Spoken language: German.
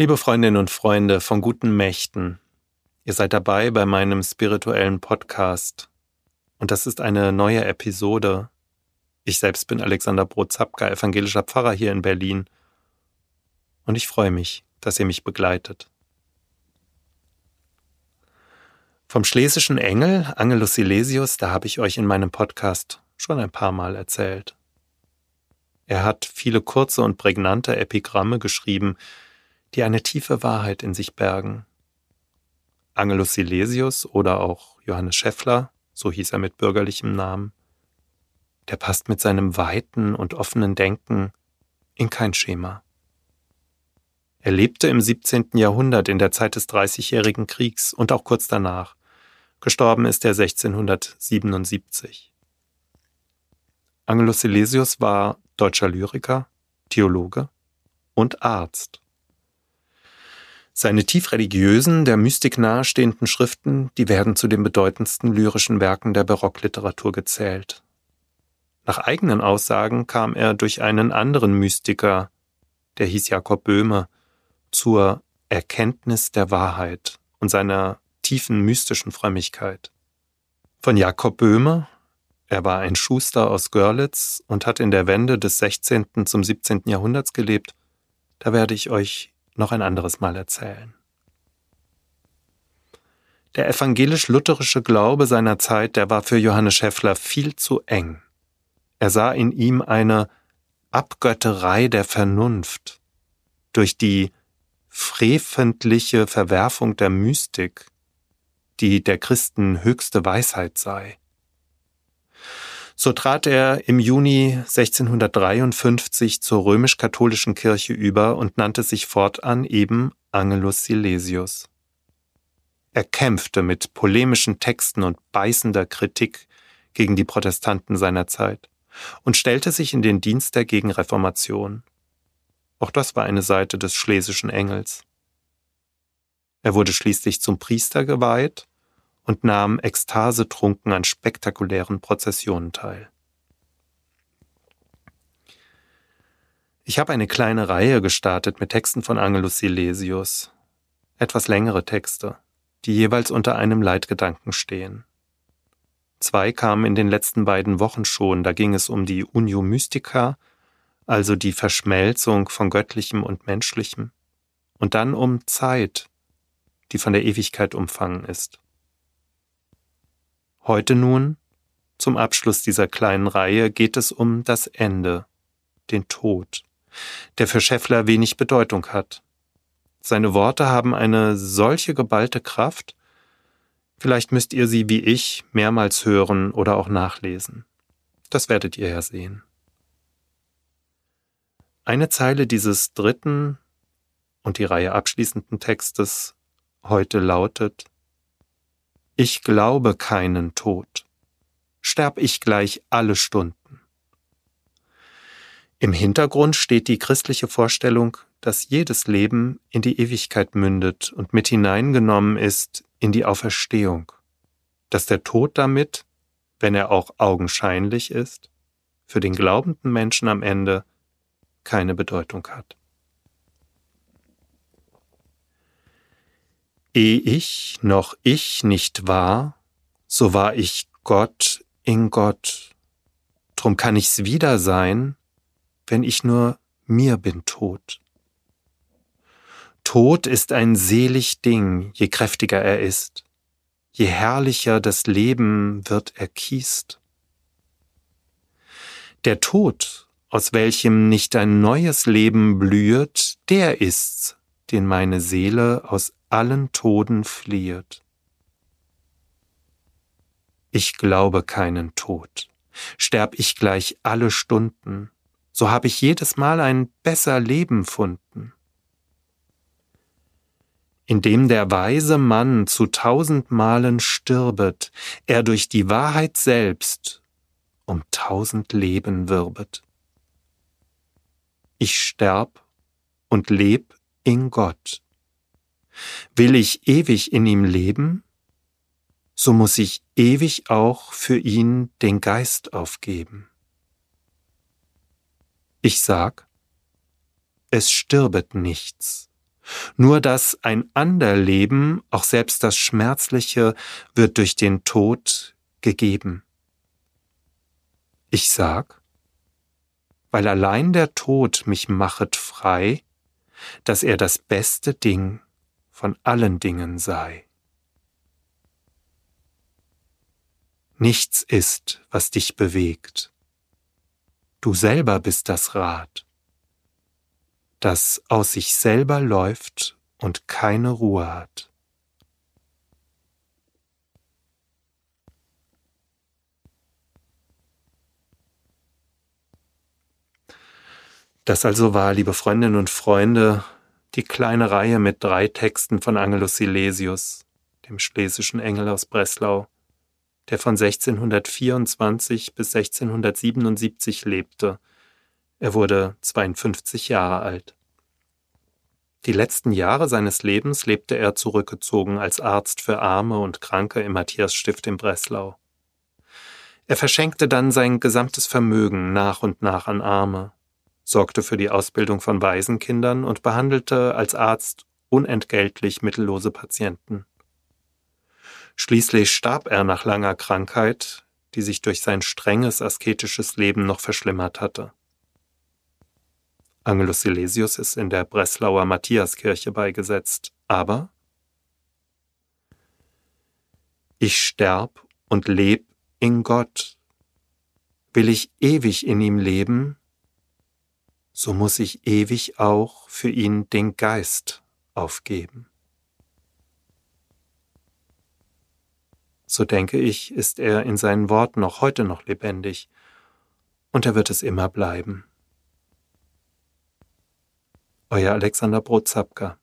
Liebe Freundinnen und Freunde von guten Mächten, ihr seid dabei bei meinem spirituellen Podcast und das ist eine neue Episode. Ich selbst bin Alexander Brotzapka, evangelischer Pfarrer hier in Berlin und ich freue mich, dass ihr mich begleitet. Vom schlesischen Engel Angelus Silesius, da habe ich euch in meinem Podcast schon ein paar Mal erzählt. Er hat viele kurze und prägnante Epigramme geschrieben, die eine tiefe Wahrheit in sich bergen. Angelus Silesius oder auch Johannes Scheffler, so hieß er mit bürgerlichem Namen, der passt mit seinem weiten und offenen Denken in kein Schema. Er lebte im 17. Jahrhundert in der Zeit des Dreißigjährigen Kriegs und auch kurz danach. Gestorben ist er 1677. Angelus Silesius war deutscher Lyriker, Theologe und Arzt. Seine tief religiösen, der Mystik nahestehenden Schriften, die werden zu den bedeutendsten lyrischen Werken der Barockliteratur gezählt. Nach eigenen Aussagen kam er durch einen anderen Mystiker, der hieß Jakob Böhme, zur Erkenntnis der Wahrheit und seiner tiefen mystischen Frömmigkeit. Von Jakob Böhme, er war ein Schuster aus Görlitz und hat in der Wende des 16. zum 17. Jahrhunderts gelebt, da werde ich euch noch ein anderes Mal erzählen. Der evangelisch-lutherische Glaube seiner Zeit, der war für Johannes Schäffler viel zu eng. Er sah in ihm eine Abgötterei der Vernunft, durch die freventliche Verwerfung der Mystik, die der Christen höchste Weisheit sei. So trat er im Juni 1653 zur römisch-katholischen Kirche über und nannte sich fortan eben Angelus Silesius. Er kämpfte mit polemischen Texten und beißender Kritik gegen die Protestanten seiner Zeit und stellte sich in den Dienst der Gegenreformation. Auch das war eine Seite des schlesischen Engels. Er wurde schließlich zum Priester geweiht und nahm ekstasetrunken an spektakulären Prozessionen teil. Ich habe eine kleine Reihe gestartet mit Texten von Angelus Silesius, etwas längere Texte, die jeweils unter einem Leitgedanken stehen. Zwei kamen in den letzten beiden Wochen schon, da ging es um die Unio Mystica, also die Verschmelzung von Göttlichem und Menschlichem, und dann um Zeit, die von der Ewigkeit umfangen ist. Heute nun, zum Abschluss dieser kleinen Reihe, geht es um das Ende, den Tod, der für Scheffler wenig Bedeutung hat. Seine Worte haben eine solche geballte Kraft, vielleicht müsst ihr sie wie ich mehrmals hören oder auch nachlesen. Das werdet ihr ja sehen. Eine Zeile dieses dritten und die Reihe abschließenden Textes heute lautet ich glaube keinen Tod. Sterb ich gleich alle Stunden. Im Hintergrund steht die christliche Vorstellung, dass jedes Leben in die Ewigkeit mündet und mit hineingenommen ist in die Auferstehung, dass der Tod damit, wenn er auch augenscheinlich ist, für den glaubenden Menschen am Ende keine Bedeutung hat. Ehe ich noch ich nicht war, so war ich Gott in Gott. Drum kann ich's wieder sein, wenn ich nur mir bin tot. Tod ist ein selig Ding, je kräftiger er ist, je herrlicher das Leben wird erkiest. Der Tod, aus welchem nicht ein neues Leben blühet, der ist's, den meine Seele aus allen Toden fliehet. Ich glaube keinen Tod. Sterb ich gleich alle Stunden, so hab ich jedes Mal ein besser Leben funden. Indem der weise Mann zu tausend Malen stirbet, er durch die Wahrheit selbst um tausend Leben wirbet. Ich sterb und leb in Gott. Will ich ewig in ihm leben, so muss ich ewig auch für ihn den Geist aufgeben. Ich sag, es stirbet nichts, Nur das ein ander Leben, auch selbst das Schmerzliche, wird durch den Tod gegeben. Ich sag, weil allein der Tod mich machet frei, dass er das beste Ding von allen Dingen sei. Nichts ist, was dich bewegt. Du selber bist das Rad, das aus sich selber läuft und keine Ruhe hat. Das also war, liebe Freundinnen und Freunde, die kleine Reihe mit drei Texten von Angelus Silesius, dem schlesischen Engel aus Breslau, der von 1624 bis 1677 lebte. Er wurde 52 Jahre alt. Die letzten Jahre seines Lebens lebte er zurückgezogen als Arzt für Arme und Kranke im Matthiasstift in Breslau. Er verschenkte dann sein gesamtes Vermögen nach und nach an Arme, sorgte für die Ausbildung von Waisenkindern und behandelte als Arzt unentgeltlich mittellose Patienten. Schließlich starb er nach langer Krankheit, die sich durch sein strenges asketisches Leben noch verschlimmert hatte. Angelus Silesius ist in der Breslauer Matthiaskirche beigesetzt, aber ich sterb und leb in Gott. Will ich ewig in ihm leben, so muss ich ewig auch für ihn den Geist aufgeben. so denke ich, ist er in seinen Worten noch heute noch lebendig, und er wird es immer bleiben. Euer Alexander Brotzapka